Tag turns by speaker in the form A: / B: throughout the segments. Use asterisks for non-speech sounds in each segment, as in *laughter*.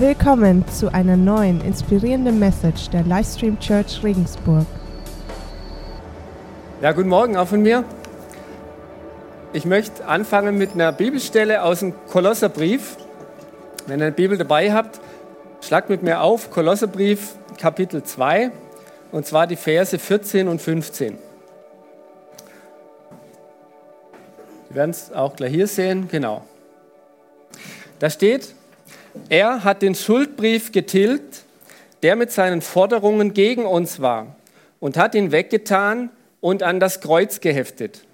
A: Willkommen zu einer neuen inspirierenden Message der Livestream Church Regensburg.
B: Ja, guten Morgen auch von mir. Ich möchte anfangen mit einer Bibelstelle aus dem Kolosserbrief. Wenn ihr eine Bibel dabei habt, schlagt mit mir auf Kolosserbrief Kapitel 2 und zwar die Verse 14 und 15. Sie werden es auch gleich hier sehen, genau. Da steht, er hat den Schuldbrief getilgt, der mit seinen Forderungen gegen uns war, und hat ihn weggetan und an das Kreuz geheftet.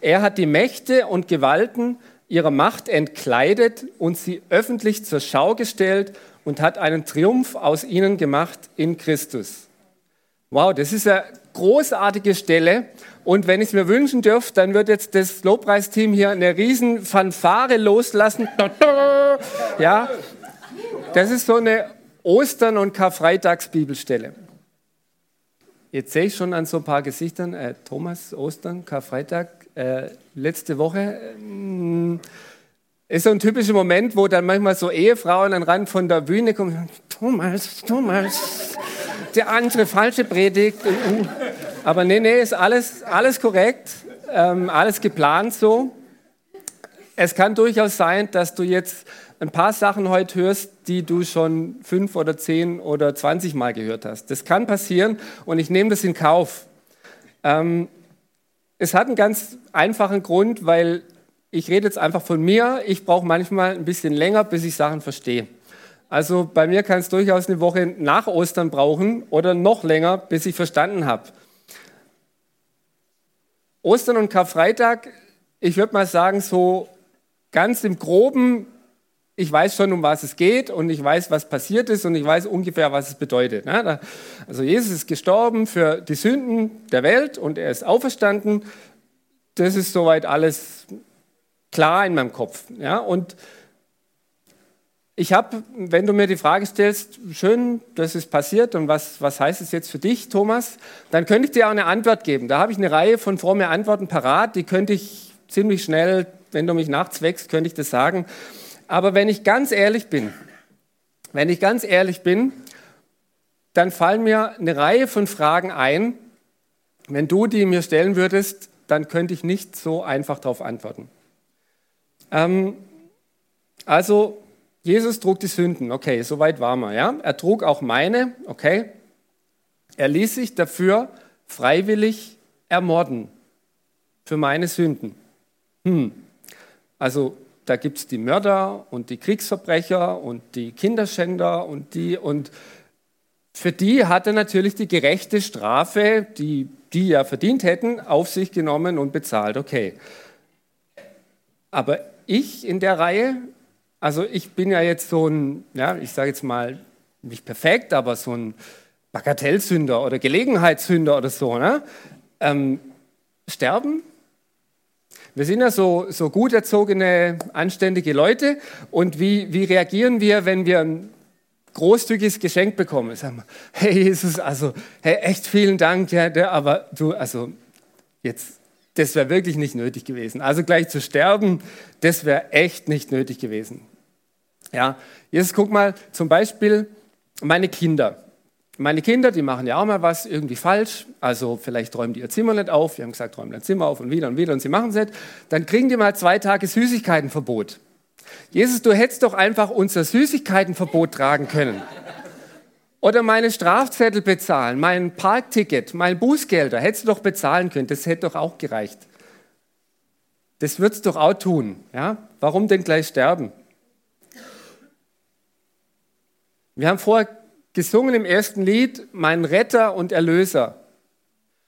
B: Er hat die Mächte und Gewalten ihrer Macht entkleidet und sie öffentlich zur Schau gestellt und hat einen Triumph aus ihnen gemacht in Christus. Wow, das ist eine großartige Stelle. Und wenn ich es mir wünschen dürfte, dann wird jetzt das Lobpreisteam hier eine riesen Fanfare loslassen. *laughs* Ja, das ist so eine Ostern- und Karfreitags-Bibelstelle. Jetzt sehe ich schon an so ein paar Gesichtern, äh, Thomas, Ostern, Karfreitag, äh, letzte Woche. Äh, ist so ein typischer Moment, wo dann manchmal so Ehefrauen an den Rand von der Bühne kommen, Thomas, Thomas, der andere falsche Predigt. Aber nee, nee, ist alles, alles korrekt, ähm, alles geplant so. Es kann durchaus sein, dass du jetzt ein paar Sachen heute hörst, die du schon fünf oder zehn oder zwanzig Mal gehört hast. Das kann passieren und ich nehme das in Kauf. Ähm, es hat einen ganz einfachen Grund, weil ich rede jetzt einfach von mir. Ich brauche manchmal ein bisschen länger, bis ich Sachen verstehe. Also bei mir kann es durchaus eine Woche nach Ostern brauchen oder noch länger, bis ich verstanden habe. Ostern und Karfreitag, ich würde mal sagen, so ganz im groben ich weiß schon, um was es geht und ich weiß, was passiert ist und ich weiß ungefähr, was es bedeutet. Ne? Also Jesus ist gestorben für die Sünden der Welt und er ist auferstanden. Das ist soweit alles klar in meinem Kopf. Und ich habe, wenn du mir die Frage stellst, schön, das ist passiert und was, was heißt es jetzt für dich, Thomas, dann könnte ich dir auch eine Antwort geben. Da habe ich eine Reihe von fromme Antworten parat, die könnte ich ziemlich schnell, wenn du mich nachts wächst, könnte ich das sagen. Aber wenn ich ganz ehrlich bin, wenn ich ganz ehrlich bin, dann fallen mir eine Reihe von Fragen ein. Wenn du die mir stellen würdest, dann könnte ich nicht so einfach darauf antworten. Ähm, also, Jesus trug die Sünden. Okay, soweit waren wir. Ja? Er trug auch meine. Okay. Er ließ sich dafür freiwillig ermorden. Für meine Sünden. Hm. Also, da gibt es die Mörder und die Kriegsverbrecher und die Kinderschänder und die und für die hat er natürlich die gerechte Strafe, die die ja verdient hätten, auf sich genommen und bezahlt. Okay. Aber ich in der Reihe, also ich bin ja jetzt so ein, ja, ich sage jetzt mal nicht perfekt, aber so ein Bagatellsünder oder Gelegenheitssünder oder so. Ne? Ähm, sterben wir sind ja so, so gut erzogene, anständige Leute. Und wie, wie reagieren wir, wenn wir ein großzügiges Geschenk bekommen? Sagen wir, hey Jesus, also hey, echt vielen Dank, ja, der, aber du, also jetzt, das wäre wirklich nicht nötig gewesen. Also gleich zu sterben, das wäre echt nicht nötig gewesen. Ja, jetzt guck mal, zum Beispiel meine Kinder. Meine Kinder, die machen ja auch mal was irgendwie falsch. Also vielleicht räumen die ihr Zimmer nicht auf. Wir haben gesagt, räumen dein Zimmer auf und wieder und wieder und sie machen es nicht. Dann kriegen die mal zwei Tage Süßigkeitenverbot. Jesus, du hättest doch einfach unser Süßigkeitenverbot tragen können. Oder meine Strafzettel bezahlen, mein Parkticket, mein Bußgelder, hättest du doch bezahlen können. Das hätte doch auch gereicht. Das würdest du doch auch tun. Ja? Warum denn gleich sterben? Wir haben vorher gesungen im ersten Lied, mein Retter und Erlöser.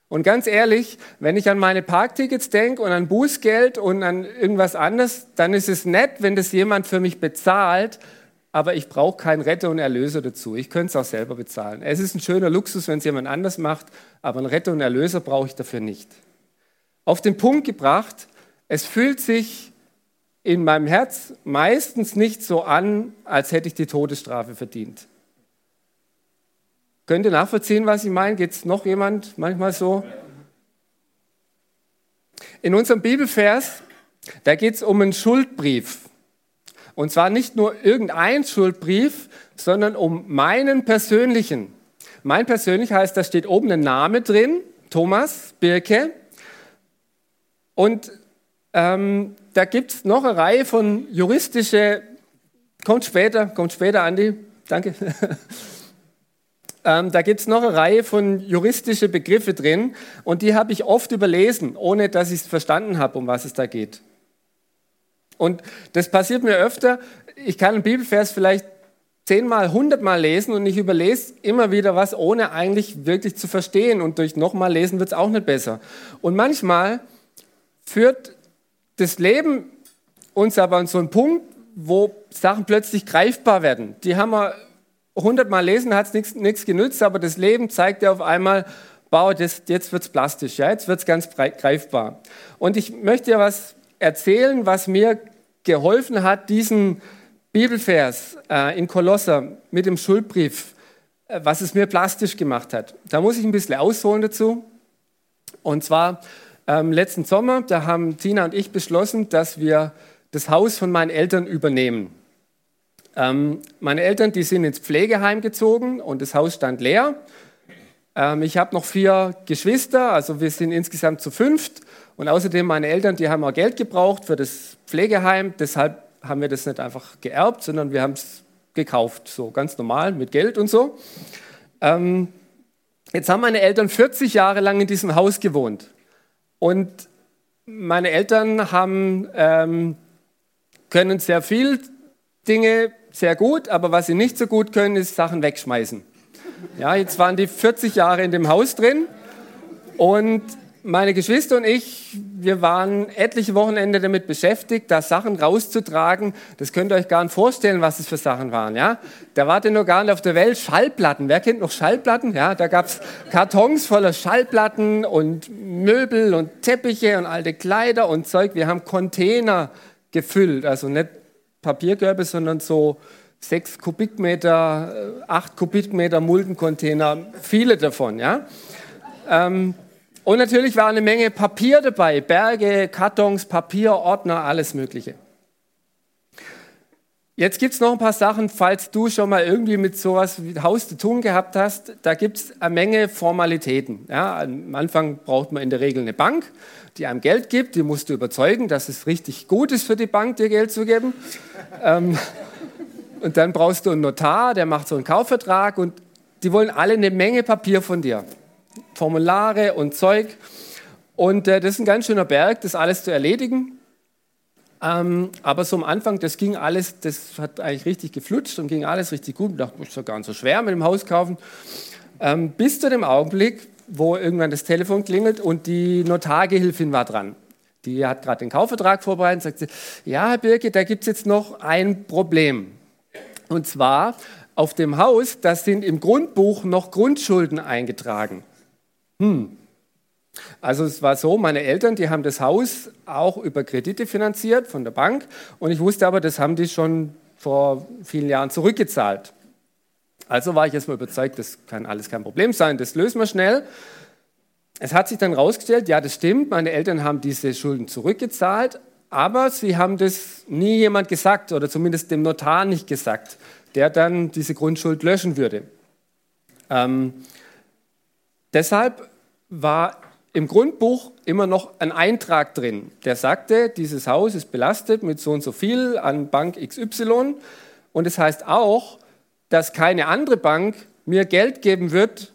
B: Und ganz ehrlich, wenn ich an meine Parktickets denke und an Bußgeld und an irgendwas anderes, dann ist es nett, wenn das jemand für mich bezahlt, aber ich brauche keinen Retter und Erlöser dazu. Ich könnte es auch selber bezahlen. Es ist ein schöner Luxus, wenn es jemand anders macht, aber einen Retter und Erlöser brauche ich dafür nicht. Auf den Punkt gebracht, es fühlt sich in meinem Herz meistens nicht so an, als hätte ich die Todesstrafe verdient. Könnt ihr nachvollziehen, was ich meine? Geht es noch jemand manchmal so? In unserem Bibelvers, da geht es um einen Schuldbrief. Und zwar nicht nur irgendein Schuldbrief, sondern um meinen persönlichen. Mein persönlich heißt, da steht oben ein Name drin, Thomas Birke. Und ähm, da gibt es noch eine Reihe von juristische, kommt später, kommt später, Andi, danke. *laughs* ähm, da gibt es noch eine Reihe von juristische Begriffe drin und die habe ich oft überlesen, ohne dass ich es verstanden habe, um was es da geht. Und das passiert mir öfter. Ich kann einen Bibelvers vielleicht zehnmal, hundertmal lesen und ich überlese immer wieder was, ohne eigentlich wirklich zu verstehen. Und durch nochmal lesen wird es auch nicht besser. Und manchmal führt das Leben uns aber an so einen Punkt, wo Sachen plötzlich greifbar werden. Die haben wir hundertmal lesen, hat es nichts genützt, aber das Leben zeigt ja auf einmal, wow, das, jetzt wird es plastisch, ja, jetzt wird es ganz greifbar. Und ich möchte ja was erzählen, was mir geholfen hat, diesen Bibelvers äh, in Kolosser mit dem Schuldbrief, äh, was es mir plastisch gemacht hat. Da muss ich ein bisschen ausholen dazu. Und zwar ähm, letzten Sommer, da haben Tina und ich beschlossen, dass wir das Haus von meinen Eltern übernehmen. Ähm, meine Eltern, die sind ins Pflegeheim gezogen und das Haus stand leer. Ähm, ich habe noch vier Geschwister, also wir sind insgesamt zu fünft. Und außerdem meine Eltern, die haben auch Geld gebraucht für das Pflegeheim. Deshalb haben wir das nicht einfach geerbt, sondern wir haben es gekauft, so ganz normal mit Geld und so. Ähm, jetzt haben meine Eltern 40 Jahre lang in diesem Haus gewohnt. Und meine Eltern haben, ähm, können sehr viel Dinge sehr gut, aber was sie nicht so gut können, ist Sachen wegschmeißen. Ja, jetzt waren die 40 Jahre in dem Haus drin und meine Geschwister und ich, wir waren etliche Wochenende damit beschäftigt, da Sachen rauszutragen. Das könnt ihr euch gar nicht vorstellen, was es für Sachen waren. Ja? Da wart ihr noch gar nicht auf der Welt. Schallplatten. Wer kennt noch Schallplatten? Ja, da gab es Kartons voller Schallplatten und Möbel und Teppiche und alte Kleider und Zeug. Wir haben Container gefüllt. Also nicht Papierkörbe, sondern so sechs Kubikmeter, äh, acht Kubikmeter Muldencontainer. Viele davon. Ja? Ähm, und natürlich war eine Menge Papier dabei, Berge, Kartons, Papier, Ordner, alles Mögliche. Jetzt gibt es noch ein paar Sachen, falls du schon mal irgendwie mit sowas wie Haus zu tun gehabt hast. Da gibt es eine Menge Formalitäten. Ja, am Anfang braucht man in der Regel eine Bank, die einem Geld gibt. Die musst du überzeugen, dass es richtig gut ist für die Bank, dir Geld zu geben. ähm, und dann brauchst du einen Notar, der macht so einen Kaufvertrag und die wollen alle eine Menge Papier von dir. Formulare und Zeug. Und äh, das ist ein ganz schöner Berg, das alles zu erledigen. Ähm, aber so am Anfang, das ging alles, das hat eigentlich richtig geflutscht und ging alles richtig gut. Ich dachte, ist ja gar nicht so schwer mit dem Haus kaufen. Ähm, bis zu dem Augenblick, wo irgendwann das Telefon klingelt und die Notargehilfin war dran. Die hat gerade den Kaufvertrag vorbereitet und sagt ja, Herr Birke, da gibt es jetzt noch ein Problem. Und zwar auf dem Haus, da sind im Grundbuch noch Grundschulden eingetragen. Hm. Also es war so, meine Eltern, die haben das Haus auch über Kredite finanziert von der Bank und ich wusste aber, das haben die schon vor vielen Jahren zurückgezahlt. Also war ich erstmal überzeugt, das kann alles kein Problem sein, das lösen wir schnell. Es hat sich dann herausgestellt, ja, das stimmt, meine Eltern haben diese Schulden zurückgezahlt, aber sie haben das nie jemand gesagt oder zumindest dem Notar nicht gesagt, der dann diese Grundschuld löschen würde. Ähm, deshalb war im Grundbuch immer noch ein Eintrag drin, der sagte, dieses Haus ist belastet mit so und so viel an Bank XY. Und es das heißt auch, dass keine andere Bank mir Geld geben wird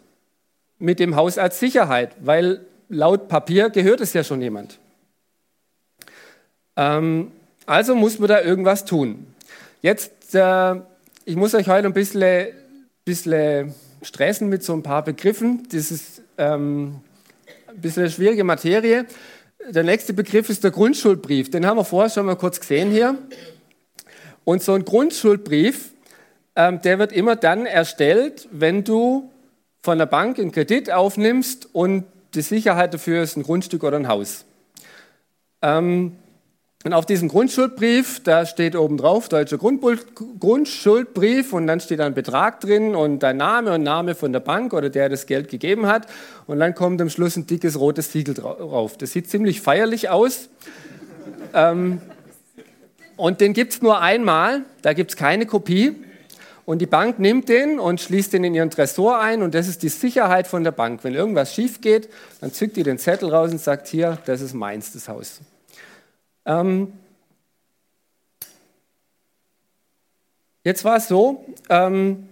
B: mit dem Haus als Sicherheit, weil laut Papier gehört es ja schon jemand. Ähm, also muss man da irgendwas tun. Jetzt, äh, ich muss euch heute ein bisschen, bisschen stressen mit so ein paar Begriffen. Das ist ähm, ein bisschen eine schwierige Materie. Der nächste Begriff ist der Grundschuldbrief. Den haben wir vorher schon mal kurz gesehen hier. Und so ein Grundschuldbrief, ähm, der wird immer dann erstellt, wenn du von der Bank einen Kredit aufnimmst und die Sicherheit dafür ist ein Grundstück oder ein Haus. Ähm, und auf diesem Grundschuldbrief, da steht oben drauf Deutscher Grundschuldbrief und dann steht ein Betrag drin und dein Name und Name von der Bank oder der das Geld gegeben hat. Und dann kommt am Schluss ein dickes rotes Siegel drauf. Das sieht ziemlich feierlich aus. ähm, und den gibt es nur einmal, da gibt es keine Kopie. Und die Bank nimmt den und schließt den in ihren Tresor ein und das ist die Sicherheit von der Bank. Wenn irgendwas schief geht, dann zückt die den Zettel raus und sagt, hier, das ist meins, das Haus. Ähm Jetzt war es so, ähm,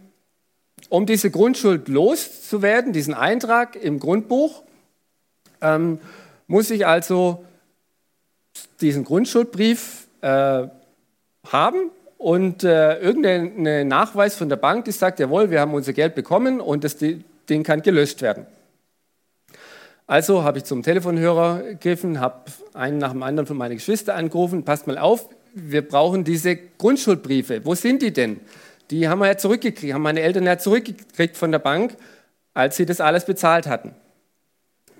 B: um diese Grundschuld loszuwerden, diesen Eintrag im Grundbuch, ähm, muss ich also diesen Grundschuldbrief äh, haben und äh, irgendein Nachweis von der Bank, die sagt, jawohl, wir haben unser Geld bekommen und das Ding kann gelöscht werden. Also habe ich zum Telefonhörer gegriffen, habe einen nach dem anderen von meinen Geschwistern angerufen, passt mal auf, wir brauchen diese Grundschuldbriefe. Wo sind die denn? Die haben wir ja zurückgekriegt, haben meine Eltern ja zurückgekriegt von der Bank, als sie das alles bezahlt hatten.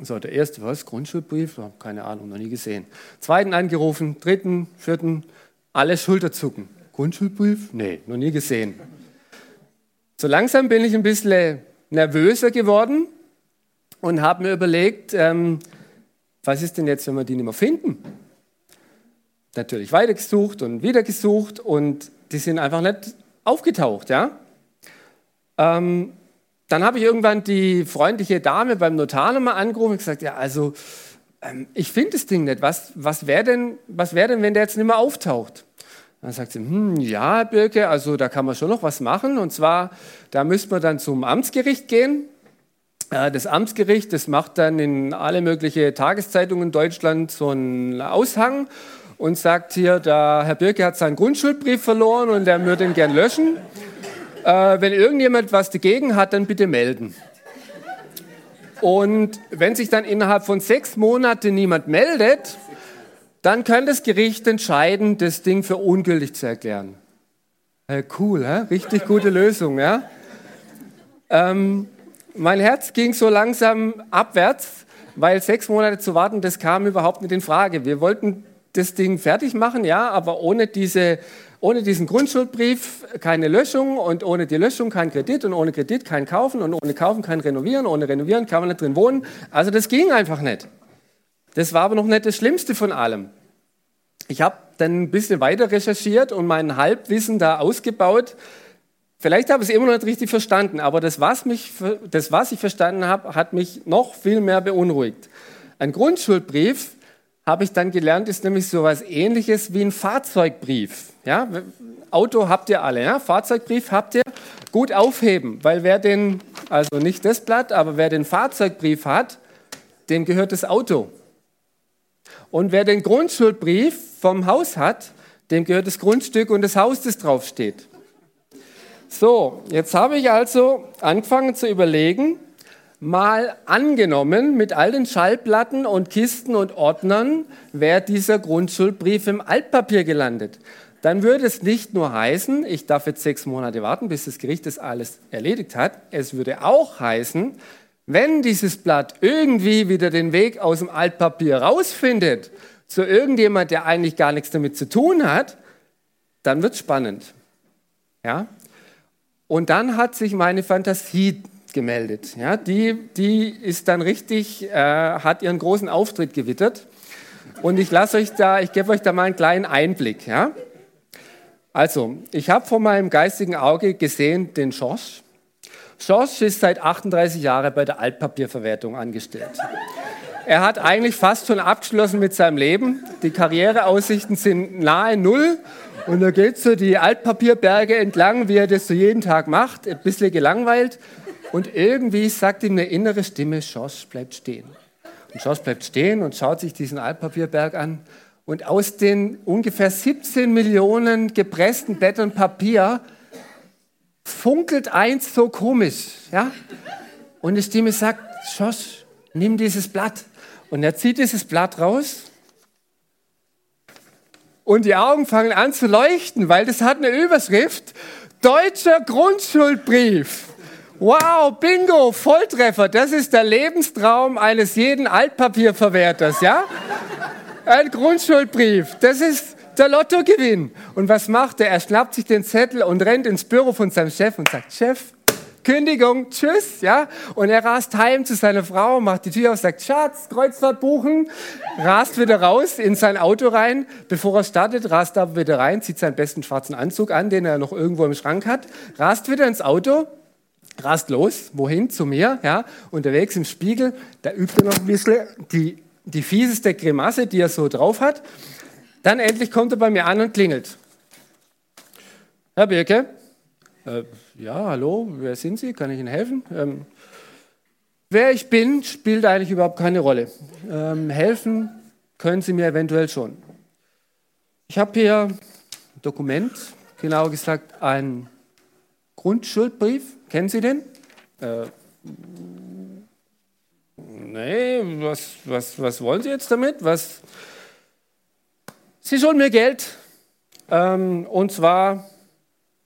B: So, der erste, was? Grundschuldbrief? Keine Ahnung, noch nie gesehen. Zweiten angerufen, dritten, vierten, alle Schulterzucken. Grundschulbrief? Nee, noch nie gesehen. So langsam bin ich ein bisschen nervöser geworden und habe mir überlegt, ähm, was ist denn jetzt, wenn wir die nicht mehr finden? Natürlich weitergesucht und wieder gesucht und die sind einfach nicht aufgetaucht. Ja? Ähm, dann habe ich irgendwann die freundliche Dame beim Notar nochmal angerufen und gesagt, ja, also ähm, ich finde das Ding nicht. Was, was wäre denn, wär denn, wenn der jetzt nicht mehr auftaucht? Dann sagt sie, hm, ja, Birke, also da kann man schon noch was machen. Und zwar, da müsste man dann zum Amtsgericht gehen. Äh, das Amtsgericht, das macht dann in alle möglichen Tageszeitungen in Deutschland so einen Aushang und sagt hier, der Herr Birke hat seinen Grundschuldbrief verloren und er würde ihn gern löschen. Äh, wenn irgendjemand was dagegen hat, dann bitte melden. Und wenn sich dann innerhalb von sechs Monaten niemand meldet, dann kann das Gericht entscheiden, das Ding für ungültig zu erklären. Äh, cool, hä? richtig gute Lösung. Ja? Ähm, mein Herz ging so langsam abwärts, weil sechs Monate zu warten, das kam überhaupt nicht in Frage. Wir wollten das Ding fertig machen, ja, aber ohne diese ohne diesen Grundschuldbrief keine Löschung und ohne die Löschung kein Kredit und ohne Kredit kein Kaufen und ohne Kaufen kein Renovieren. Ohne Renovieren kann man nicht drin wohnen. Also das ging einfach nicht. Das war aber noch nicht das Schlimmste von allem. Ich habe dann ein bisschen weiter recherchiert und mein Halbwissen da ausgebaut. Vielleicht habe ich es immer noch nicht richtig verstanden, aber das was, mich, das, was ich verstanden habe, hat mich noch viel mehr beunruhigt. Ein Grundschuldbrief habe ich dann gelernt, ist nämlich so etwas ähnliches wie ein Fahrzeugbrief. Ja, Auto habt ihr alle, ja? Fahrzeugbrief habt ihr. Gut aufheben, weil wer den, also nicht das Blatt, aber wer den Fahrzeugbrief hat, dem gehört das Auto. Und wer den Grundschuldbrief vom Haus hat, dem gehört das Grundstück und das Haus, das draufsteht. So, jetzt habe ich also angefangen zu überlegen, mal angenommen, mit all den Schallplatten und Kisten und Ordnern wäre dieser Grundschuldbrief im Altpapier gelandet. Dann würde es nicht nur heißen, ich darf jetzt sechs Monate warten, bis das Gericht das alles erledigt hat. Es würde auch heißen, wenn dieses Blatt irgendwie wieder den Weg aus dem Altpapier rausfindet, zu irgendjemand, der eigentlich gar nichts damit zu tun hat, dann wird es spannend. Ja? Und dann hat sich meine Fantasie gemeldet. Ja, die, die ist dann richtig, äh, hat ihren großen Auftritt gewittert. Und ich lasse euch da, ich gebe euch da mal einen kleinen Einblick. Ja? Also, ich habe vor meinem geistigen Auge gesehen den Schorsch. Schorsch ist seit 38 Jahren bei der Altpapierverwertung angestellt. Er hat eigentlich fast schon abgeschlossen mit seinem Leben. Die Karriereaussichten sind nahe Null. Und er geht so die Altpapierberge entlang, wie er das so jeden Tag macht, ein bisschen gelangweilt. Und irgendwie sagt ihm eine innere Stimme, Schorsch bleibt stehen. Und Schorsch bleibt stehen und schaut sich diesen Altpapierberg an. Und aus den ungefähr 17 Millionen gepressten Blättern Papier funkelt eins so komisch. Ja? Und die Stimme sagt, Schorsch, nimm dieses Blatt. Und er zieht dieses Blatt raus. Und die Augen fangen an zu leuchten, weil das hat eine Überschrift. Deutscher Grundschuldbrief. Wow, Bingo, Volltreffer. Das ist der Lebenstraum eines jeden Altpapierverwerters, ja? Ein Grundschuldbrief. Das ist der Lottogewinn. Und was macht er? Er schnappt sich den Zettel und rennt ins Büro von seinem Chef und sagt, Chef, Kündigung, tschüss, ja. Und er rast heim zu seiner Frau, macht die Tür auf, sagt, Schatz, Kreuzfahrt buchen, rast wieder raus in sein Auto rein. Bevor er startet, rast er wieder rein, zieht seinen besten schwarzen Anzug an, den er noch irgendwo im Schrank hat, rast wieder ins Auto, rast los, wohin? Zu mir, ja. Unterwegs im Spiegel, da übt er noch ein bisschen die, die fieseste Grimasse, die er so drauf hat. Dann endlich kommt er bei mir an und klingelt. Herr Birke, äh, ja, hallo, wer sind Sie? Kann ich Ihnen helfen? Ähm, wer ich bin, spielt eigentlich überhaupt keine Rolle. Ähm, helfen können Sie mir eventuell schon. Ich habe hier ein Dokument, genauer gesagt einen Grundschuldbrief. Kennen Sie den? Äh, nee, was, was, was wollen Sie jetzt damit? Was? Sie schulden mir Geld. Ähm, und zwar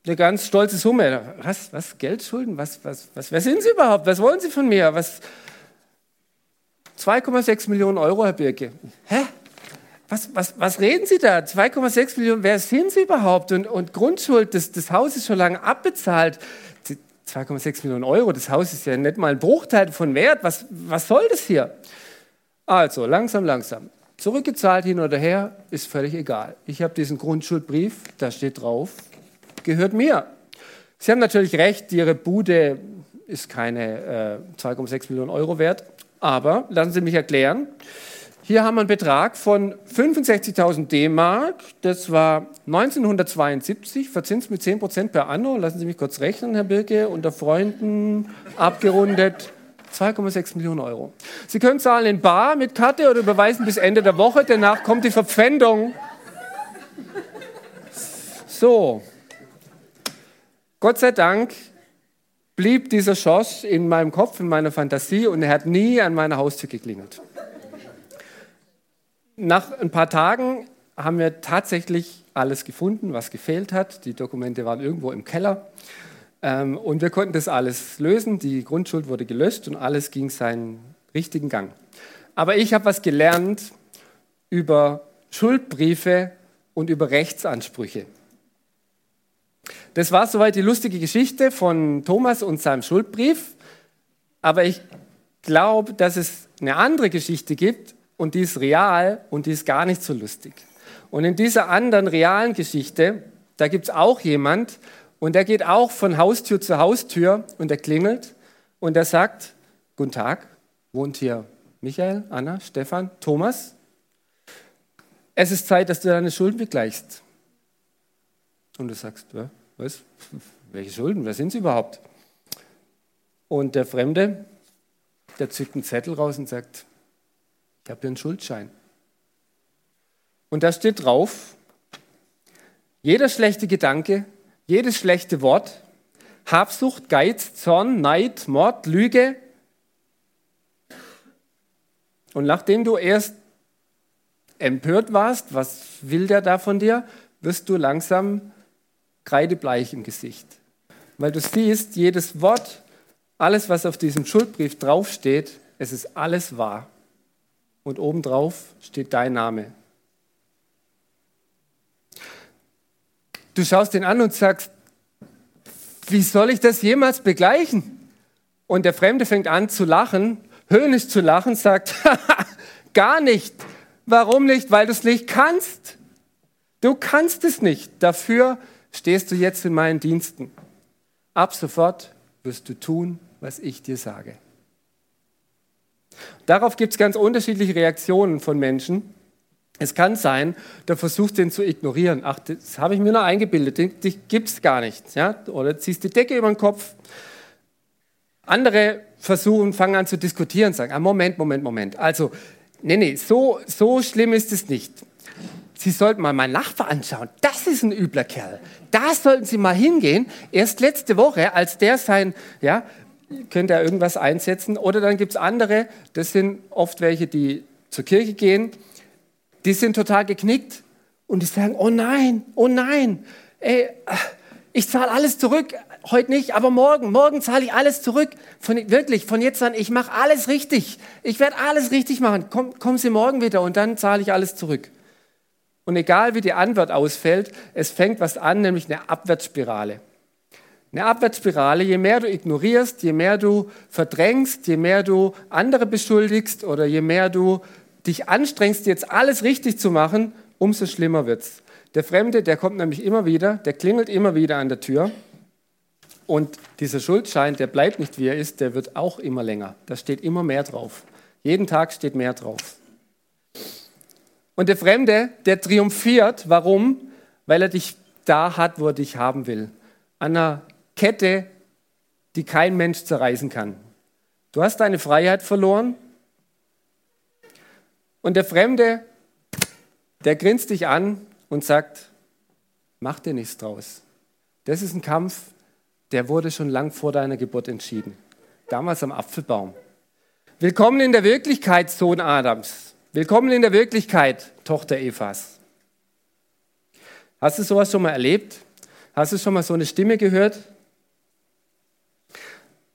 B: eine ganz stolze Summe. Was, was, Geldschulden? Was, was, was, wer sind Sie überhaupt? Was wollen Sie von mir? 2,6 Millionen Euro, Herr Birke. Hä? Was, was, was reden Sie da? 2,6 Millionen, wer sind Sie überhaupt? Und, und Grundschuld, das, das Haus ist schon lange abbezahlt. 2,6 Millionen Euro, das Haus ist ja nicht mal ein Bruchteil von Wert. Was, was soll das hier? Also, langsam, langsam. Zurückgezahlt hin oder her, ist völlig egal. Ich habe diesen Grundschuldbrief, da steht drauf, gehört mir. Sie haben natürlich recht, Ihre Bude ist keine äh, 2,6 Millionen Euro wert, aber lassen Sie mich erklären. Hier haben wir einen Betrag von 65.000 D-Mark. Das war 1972, verzinst mit 10 Prozent per anno. Lassen Sie mich kurz rechnen, Herr Birke, unter Freunden abgerundet 2,6 Millionen Euro. Sie können zahlen in Bar mit Karte oder überweisen bis Ende der Woche. Danach kommt die Verpfändung. So, Gott sei Dank blieb dieser Schoss in meinem Kopf, in meiner Fantasie und er hat nie an meiner Haustür geklingelt. Nach ein paar Tagen haben wir tatsächlich alles gefunden, was gefehlt hat. Die Dokumente waren irgendwo im Keller. Ähm, und wir konnten das alles lösen. Die Grundschuld wurde gelöscht und alles ging seinen richtigen Gang. Aber ich habe was gelernt über Schuldbriefe und über Rechtsansprüche. Das war soweit die lustige Geschichte von Thomas und seinem Schuldbrief. Aber ich glaube, dass es eine andere Geschichte gibt und die ist real und die ist gar nicht so lustig. Und in dieser anderen realen Geschichte, da gibt es auch jemand und der geht auch von Haustür zu Haustür und er klingelt und er sagt, guten Tag, wohnt hier Michael, Anna, Stefan, Thomas. Es ist Zeit, dass du deine Schulden begleichst. Und du sagst, ja, was? *laughs* Welche Schulden? Wer sind sie überhaupt? Und der Fremde, der zückt einen Zettel raus und sagt, ich habe hier einen Schuldschein. Und da steht drauf, jeder schlechte Gedanke, jedes schlechte Wort, Habsucht, Geiz, Zorn, Neid, Mord, Lüge. Und nachdem du erst empört warst, was will der da von dir, wirst du langsam kreidebleich im Gesicht. Weil du siehst, jedes Wort, alles, was auf diesem Schuldbrief draufsteht, es ist alles wahr. Und obendrauf steht dein Name. Du schaust ihn an und sagst, wie soll ich das jemals begleichen? Und der Fremde fängt an zu lachen, höhnisch zu lachen, sagt, *laughs* gar nicht. Warum nicht? Weil du es nicht kannst. Du kannst es nicht. Dafür stehst du jetzt in meinen Diensten. Ab sofort wirst du tun, was ich dir sage. Darauf gibt es ganz unterschiedliche Reaktionen von Menschen. Es kann sein, du versuchst den zu ignorieren. Ach, das habe ich mir nur eingebildet, dich gibt es gar nicht. Ja? Oder ziehst die Decke über den Kopf. Andere versuchen, fangen an zu diskutieren, sagen, ah, Moment, Moment, Moment. Also, nee, nee, so, so schlimm ist es nicht. Sie sollten mal meinen Nachbar anschauen. Das ist ein übler Kerl. Da sollten Sie mal hingehen. Erst letzte Woche, als der sein, ja, könnte er irgendwas einsetzen. Oder dann gibt es andere, das sind oft welche, die zur Kirche gehen, die sind total geknickt und die sagen, oh nein, oh nein, ey, ich zahle alles zurück. Heute nicht, aber morgen, morgen zahle ich alles zurück. Von, wirklich, von jetzt an, ich mache alles richtig. Ich werde alles richtig machen. Komm, kommen Sie morgen wieder und dann zahle ich alles zurück. Und egal wie die Antwort ausfällt, es fängt was an, nämlich eine Abwärtsspirale. Eine Abwärtsspirale, je mehr du ignorierst, je mehr du verdrängst, je mehr du andere beschuldigst oder je mehr du dich anstrengst, jetzt alles richtig zu machen, umso schlimmer wird's. Der Fremde, der kommt nämlich immer wieder, der klingelt immer wieder an der Tür. Und dieser Schuldschein, der bleibt nicht wie er ist, der wird auch immer länger. Da steht immer mehr drauf. Jeden Tag steht mehr drauf. Und der Fremde, der triumphiert. Warum? Weil er dich da hat, wo er dich haben will. An einer Kette, die kein Mensch zerreißen kann. Du hast deine Freiheit verloren. Und der Fremde, der grinst dich an und sagt, mach dir nichts draus. Das ist ein Kampf, der wurde schon lang vor deiner Geburt entschieden. Damals am Apfelbaum. Willkommen in der Wirklichkeit, Sohn Adams. Willkommen in der Wirklichkeit, Tochter Evas. Hast du sowas schon mal erlebt? Hast du schon mal so eine Stimme gehört?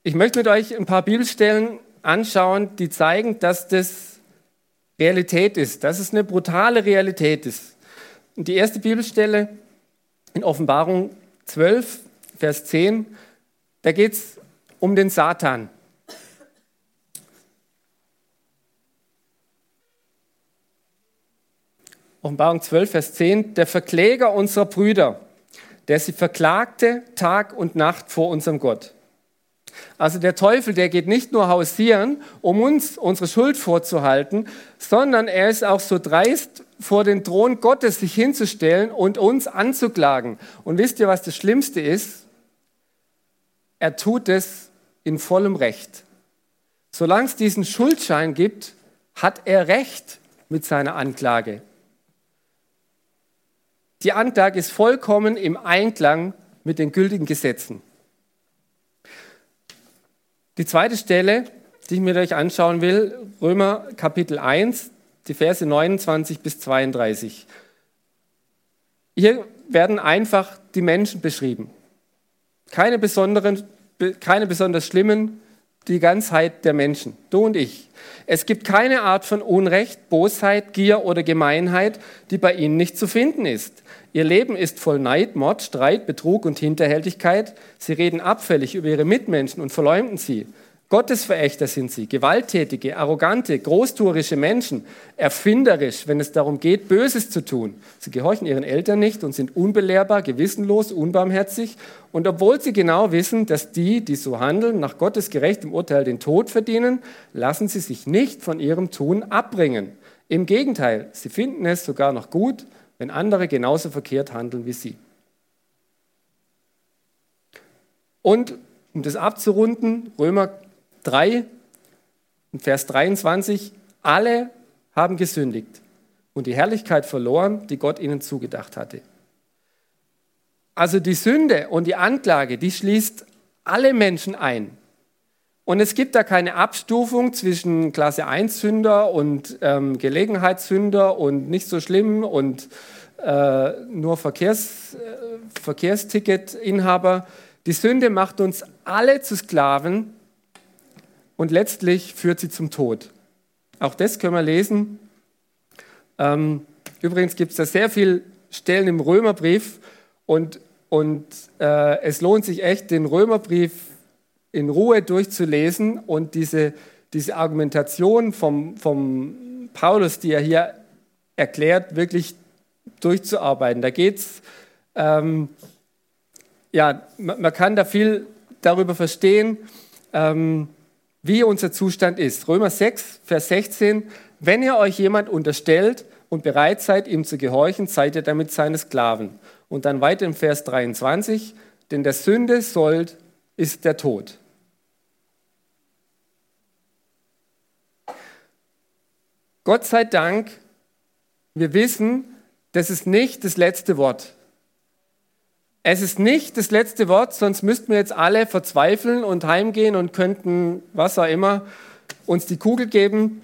B: Ich möchte mit euch ein paar Bibelstellen anschauen, die zeigen, dass das Realität ist, dass es eine brutale Realität ist. Und die erste Bibelstelle in Offenbarung 12, Vers 10, da geht es um den Satan. Offenbarung 12, Vers 10, der Verkläger unserer Brüder, der sie verklagte Tag und Nacht vor unserem Gott. Also der Teufel, der geht nicht nur hausieren, um uns unsere Schuld vorzuhalten, sondern er ist auch so dreist, vor den Thron Gottes sich hinzustellen und uns anzuklagen. Und wisst ihr, was das Schlimmste ist? Er tut es in vollem Recht. Solange es diesen Schuldschein gibt, hat er Recht mit seiner Anklage. Die Anklage ist vollkommen im Einklang mit den gültigen Gesetzen. Die zweite Stelle, die ich mir euch anschauen will, Römer Kapitel 1, die Verse 29 bis 32. Hier werden einfach die Menschen beschrieben. Keine besonderen, keine besonders schlimmen, die Ganzheit der Menschen, du und ich. Es gibt keine Art von Unrecht, Bosheit, Gier oder Gemeinheit, die bei ihnen nicht zu finden ist. Ihr Leben ist voll Neid, Mord, Streit, Betrug und Hinterhältigkeit. Sie reden abfällig über ihre Mitmenschen und verleumden sie. Gottesverächter sind sie, gewalttätige, arrogante, großtuerische Menschen, erfinderisch, wenn es darum geht, Böses zu tun. Sie gehorchen ihren Eltern nicht und sind unbelehrbar, gewissenlos, unbarmherzig. Und obwohl sie genau wissen, dass die, die so handeln, nach Gottes gerechtem Urteil den Tod verdienen, lassen sie sich nicht von ihrem Tun abbringen. Im Gegenteil, sie finden es sogar noch gut, wenn andere genauso verkehrt handeln wie sie. Und um das abzurunden, Römer 3, Vers 23, alle haben gesündigt und die Herrlichkeit verloren, die Gott ihnen zugedacht hatte. Also die Sünde und die Anklage, die schließt alle Menschen ein. Und es gibt da keine Abstufung zwischen Klasse 1 Sünder und ähm, Gelegenheitssünder und nicht so schlimm und äh, nur Verkehrs, äh, Verkehrsticket-Inhaber. Die Sünde macht uns alle zu Sklaven und letztlich führt sie zum Tod. Auch das können wir lesen. Ähm, übrigens gibt es da sehr viele Stellen im Römerbrief und, und äh, es lohnt sich echt, den Römerbrief in Ruhe durchzulesen und diese, diese Argumentation vom, vom Paulus, die er hier erklärt, wirklich durchzuarbeiten. Da geht es, ähm, ja, man, man, kann da viel darüber verstehen. Ähm, wie unser Zustand ist. Römer 6, Vers 16, wenn ihr euch jemand unterstellt und bereit seid, ihm zu gehorchen, seid ihr damit seine Sklaven. Und dann weiter im Vers 23, denn der Sünde Sold ist der Tod. Gott sei Dank, wir wissen, das ist nicht das letzte Wort. Es ist nicht das letzte Wort, sonst müssten wir jetzt alle verzweifeln und heimgehen und könnten, was auch immer, uns die Kugel geben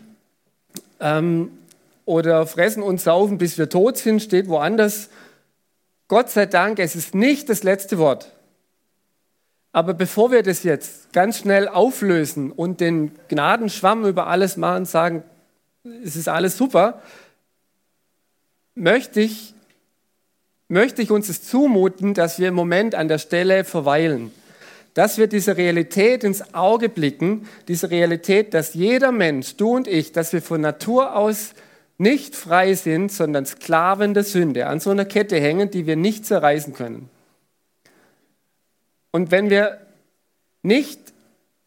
B: ähm, oder fressen und saufen, bis wir tot sind, steht woanders. Gott sei Dank, es ist nicht das letzte Wort. Aber bevor wir das jetzt ganz schnell auflösen und den Gnadenschwamm über alles machen, sagen, es ist alles super, möchte ich möchte ich uns es zumuten, dass wir im Moment an der Stelle verweilen. dass wir diese Realität ins Auge blicken, diese Realität, dass jeder Mensch, du und ich, dass wir von Natur aus nicht frei sind, sondern Sklaven der Sünde, an so einer Kette hängen, die wir nicht zerreißen können. Und wenn wir nicht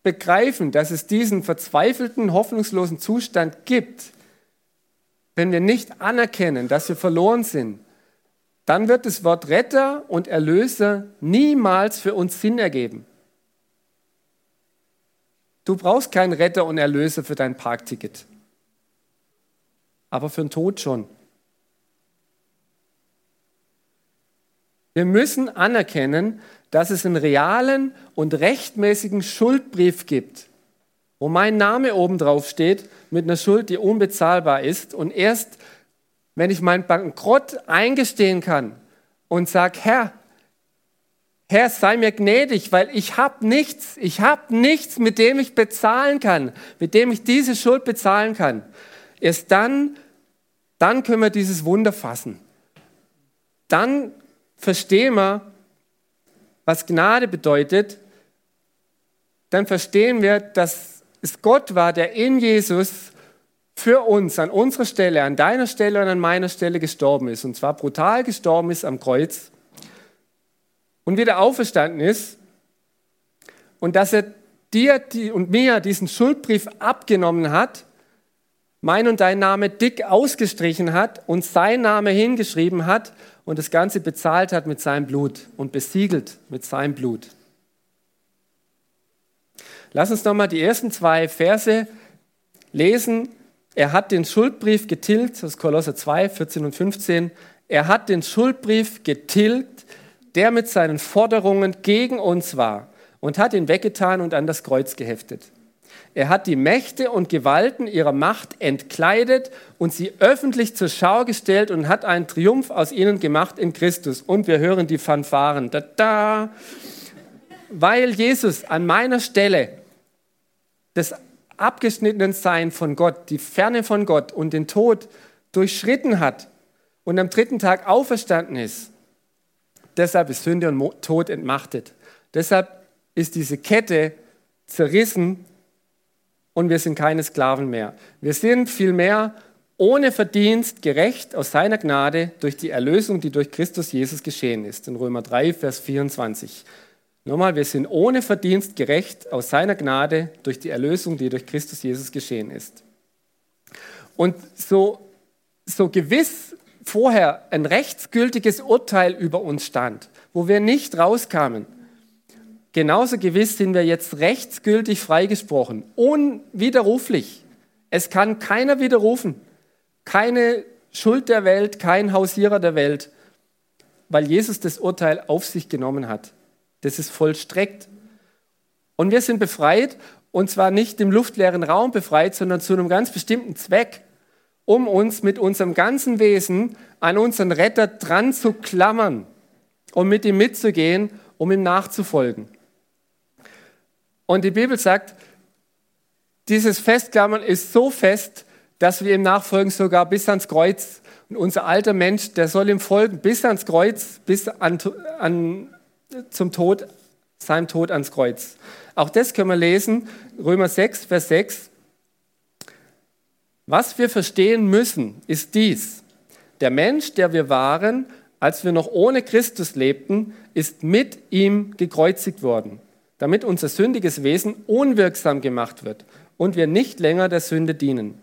B: begreifen, dass es diesen verzweifelten, hoffnungslosen Zustand gibt, wenn wir nicht anerkennen, dass wir verloren sind, dann wird das Wort Retter und Erlöser niemals für uns Sinn ergeben. Du brauchst keinen Retter und Erlöser für dein Parkticket, aber für den Tod schon. Wir müssen anerkennen, dass es einen realen und rechtmäßigen Schuldbrief gibt, wo mein Name oben drauf steht mit einer Schuld, die unbezahlbar ist. Und erst wenn ich meinen Bankrott eingestehen kann und sage, Herr, Herr, sei mir gnädig, weil ich habe nichts, ich habe nichts, mit dem ich bezahlen kann, mit dem ich diese Schuld bezahlen kann. Erst dann, dann können wir dieses Wunder fassen. Dann verstehen wir, was Gnade bedeutet. Dann verstehen wir, dass es Gott war, der in Jesus für uns an unserer Stelle, an deiner Stelle und an meiner Stelle gestorben ist. Und zwar brutal gestorben ist am Kreuz und wieder auferstanden ist und dass er dir und mir diesen Schuldbrief abgenommen hat, mein und dein Name dick ausgestrichen hat und sein Name hingeschrieben hat und das Ganze bezahlt hat mit seinem Blut und besiegelt mit seinem Blut. Lass uns nochmal die ersten zwei Verse lesen. Er hat den Schuldbrief getilgt, das ist Kolosser 2, 14 und 15. Er hat den Schuldbrief getilgt, der mit seinen Forderungen gegen uns war und hat ihn weggetan und an das Kreuz geheftet. Er hat die Mächte und Gewalten ihrer Macht entkleidet und sie öffentlich zur Schau gestellt und hat einen Triumph aus ihnen gemacht in Christus. Und wir hören die Fanfaren. Da, da. Weil Jesus an meiner Stelle das abgeschnittenen Sein von Gott, die Ferne von Gott und den Tod durchschritten hat und am dritten Tag auferstanden ist, Deshalb ist Sünde und Tod entmachtet. Deshalb ist diese Kette zerrissen und wir sind keine Sklaven mehr. Wir sind vielmehr ohne Verdienst gerecht aus seiner Gnade durch die Erlösung, die durch Christus Jesus geschehen ist. In Römer 3, Vers 24. Nochmal, wir sind ohne Verdienst gerecht aus seiner Gnade durch die Erlösung, die durch Christus Jesus geschehen ist. Und so, so gewiss vorher ein rechtsgültiges Urteil über uns stand, wo wir nicht rauskamen, genauso gewiss sind wir jetzt rechtsgültig freigesprochen, unwiderruflich. Es kann keiner widerrufen, keine Schuld der Welt, kein Hausierer der Welt, weil Jesus das Urteil auf sich genommen hat. Das ist vollstreckt. Und wir sind befreit, und zwar nicht im luftleeren Raum befreit, sondern zu einem ganz bestimmten Zweck um uns mit unserem ganzen Wesen an unseren Retter dran zu klammern und mit ihm mitzugehen, um ihm nachzufolgen. Und die Bibel sagt, dieses Festklammern ist so fest, dass wir ihm nachfolgen sogar bis ans Kreuz. Und unser alter Mensch, der soll ihm folgen bis ans Kreuz, bis an, an, zum Tod, seinem Tod ans Kreuz. Auch das können wir lesen, Römer 6, Vers 6. Was wir verstehen müssen, ist dies. Der Mensch, der wir waren, als wir noch ohne Christus lebten, ist mit ihm gekreuzigt worden, damit unser sündiges Wesen unwirksam gemacht wird und wir nicht länger der Sünde dienen.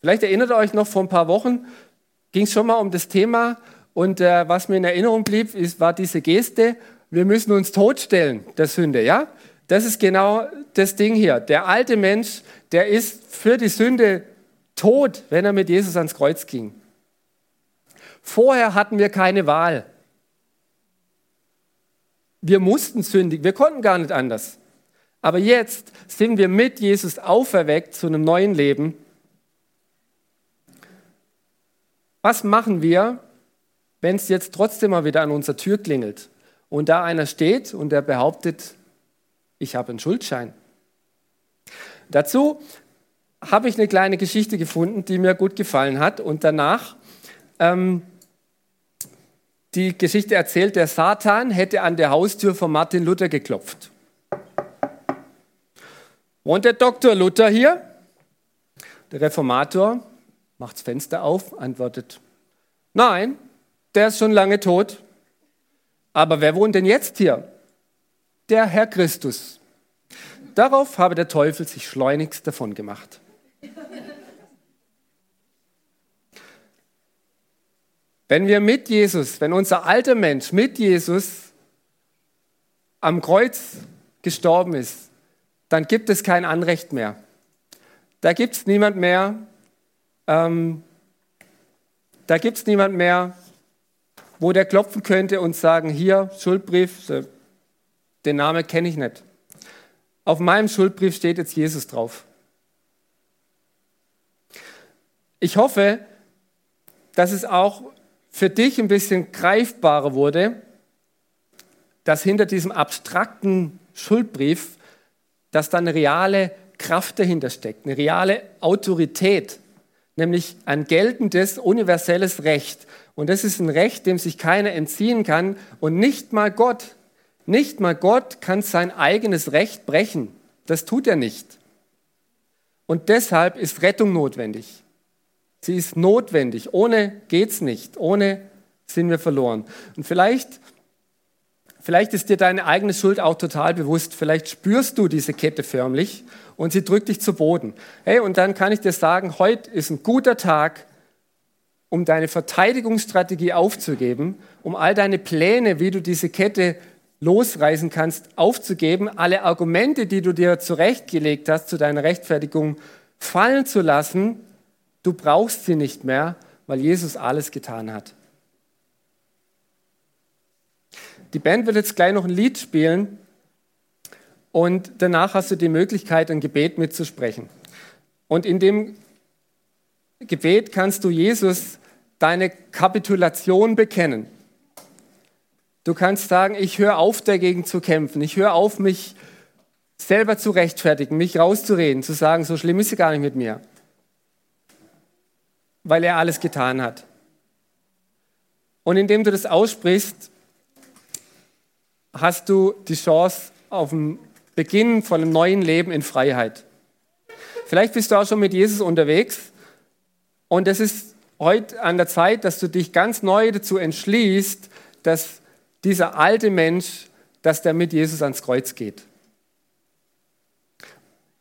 B: Vielleicht erinnert ihr euch noch, vor ein paar Wochen ging es schon mal um das Thema und äh, was mir in Erinnerung blieb, ist, war diese Geste, wir müssen uns totstellen der Sünde, ja? Das ist genau das Ding hier. Der alte Mensch, der ist für die Sünde tot, wenn er mit Jesus ans Kreuz ging. Vorher hatten wir keine Wahl. Wir mussten sündigen, wir konnten gar nicht anders. Aber jetzt sind wir mit Jesus auferweckt zu einem neuen Leben. Was machen wir, wenn es jetzt trotzdem mal wieder an unserer Tür klingelt und da einer steht und der behauptet, ich habe einen Schuldschein. Dazu habe ich eine kleine Geschichte gefunden, die mir gut gefallen hat. Und danach ähm, die Geschichte erzählt, der Satan hätte an der Haustür von Martin Luther geklopft. Und der Dr. Luther hier, der Reformator, macht das Fenster auf, antwortet, nein, der ist schon lange tot. Aber wer wohnt denn jetzt hier? Der Herr Christus. Darauf habe der Teufel sich schleunigst davon gemacht. Wenn wir mit Jesus, wenn unser alter Mensch mit Jesus am Kreuz gestorben ist, dann gibt es kein Anrecht mehr. Da gibt es niemand mehr, ähm, da gibt es niemand mehr, wo der klopfen könnte und sagen, hier, Schuldbrief, den Namen kenne ich nicht. Auf meinem Schuldbrief steht jetzt Jesus drauf. Ich hoffe, dass es auch für dich ein bisschen greifbarer wurde, dass hinter diesem abstrakten Schuldbrief, dass da eine reale Kraft dahinter steckt, eine reale Autorität, nämlich ein geltendes, universelles Recht. Und das ist ein Recht, dem sich keiner entziehen kann und nicht mal Gott. Nicht mal Gott kann sein eigenes Recht brechen. Das tut er nicht. Und deshalb ist Rettung notwendig. Sie ist notwendig. Ohne geht's nicht. Ohne sind wir verloren. Und vielleicht, vielleicht ist dir deine eigene Schuld auch total bewusst. Vielleicht spürst du diese Kette förmlich und sie drückt dich zu Boden. Hey, und dann kann ich dir sagen, heute ist ein guter Tag, um deine Verteidigungsstrategie aufzugeben, um all deine Pläne, wie du diese Kette losreißen kannst, aufzugeben, alle Argumente, die du dir zurechtgelegt hast, zu deiner Rechtfertigung fallen zu lassen Du brauchst sie nicht mehr, weil Jesus alles getan hat. Die Band wird jetzt gleich noch ein Lied spielen und danach hast du die Möglichkeit, ein Gebet mitzusprechen. Und in dem Gebet kannst du Jesus deine Kapitulation bekennen. Du kannst sagen, ich höre auf dagegen zu kämpfen, ich höre auf, mich selber zu rechtfertigen, mich rauszureden, zu sagen, so schlimm ist sie gar nicht mit mir weil er alles getan hat. Und indem du das aussprichst, hast du die Chance auf den Beginn von einem neuen Leben in Freiheit. Vielleicht bist du auch schon mit Jesus unterwegs und es ist heute an der Zeit, dass du dich ganz neu dazu entschließt, dass dieser alte Mensch, dass der mit Jesus ans Kreuz geht.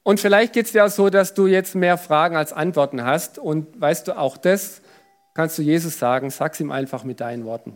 B: Und vielleicht geht es dir auch so, dass du jetzt mehr Fragen als Antworten hast. Und weißt du, auch das kannst du Jesus sagen. Sag's ihm einfach mit deinen Worten.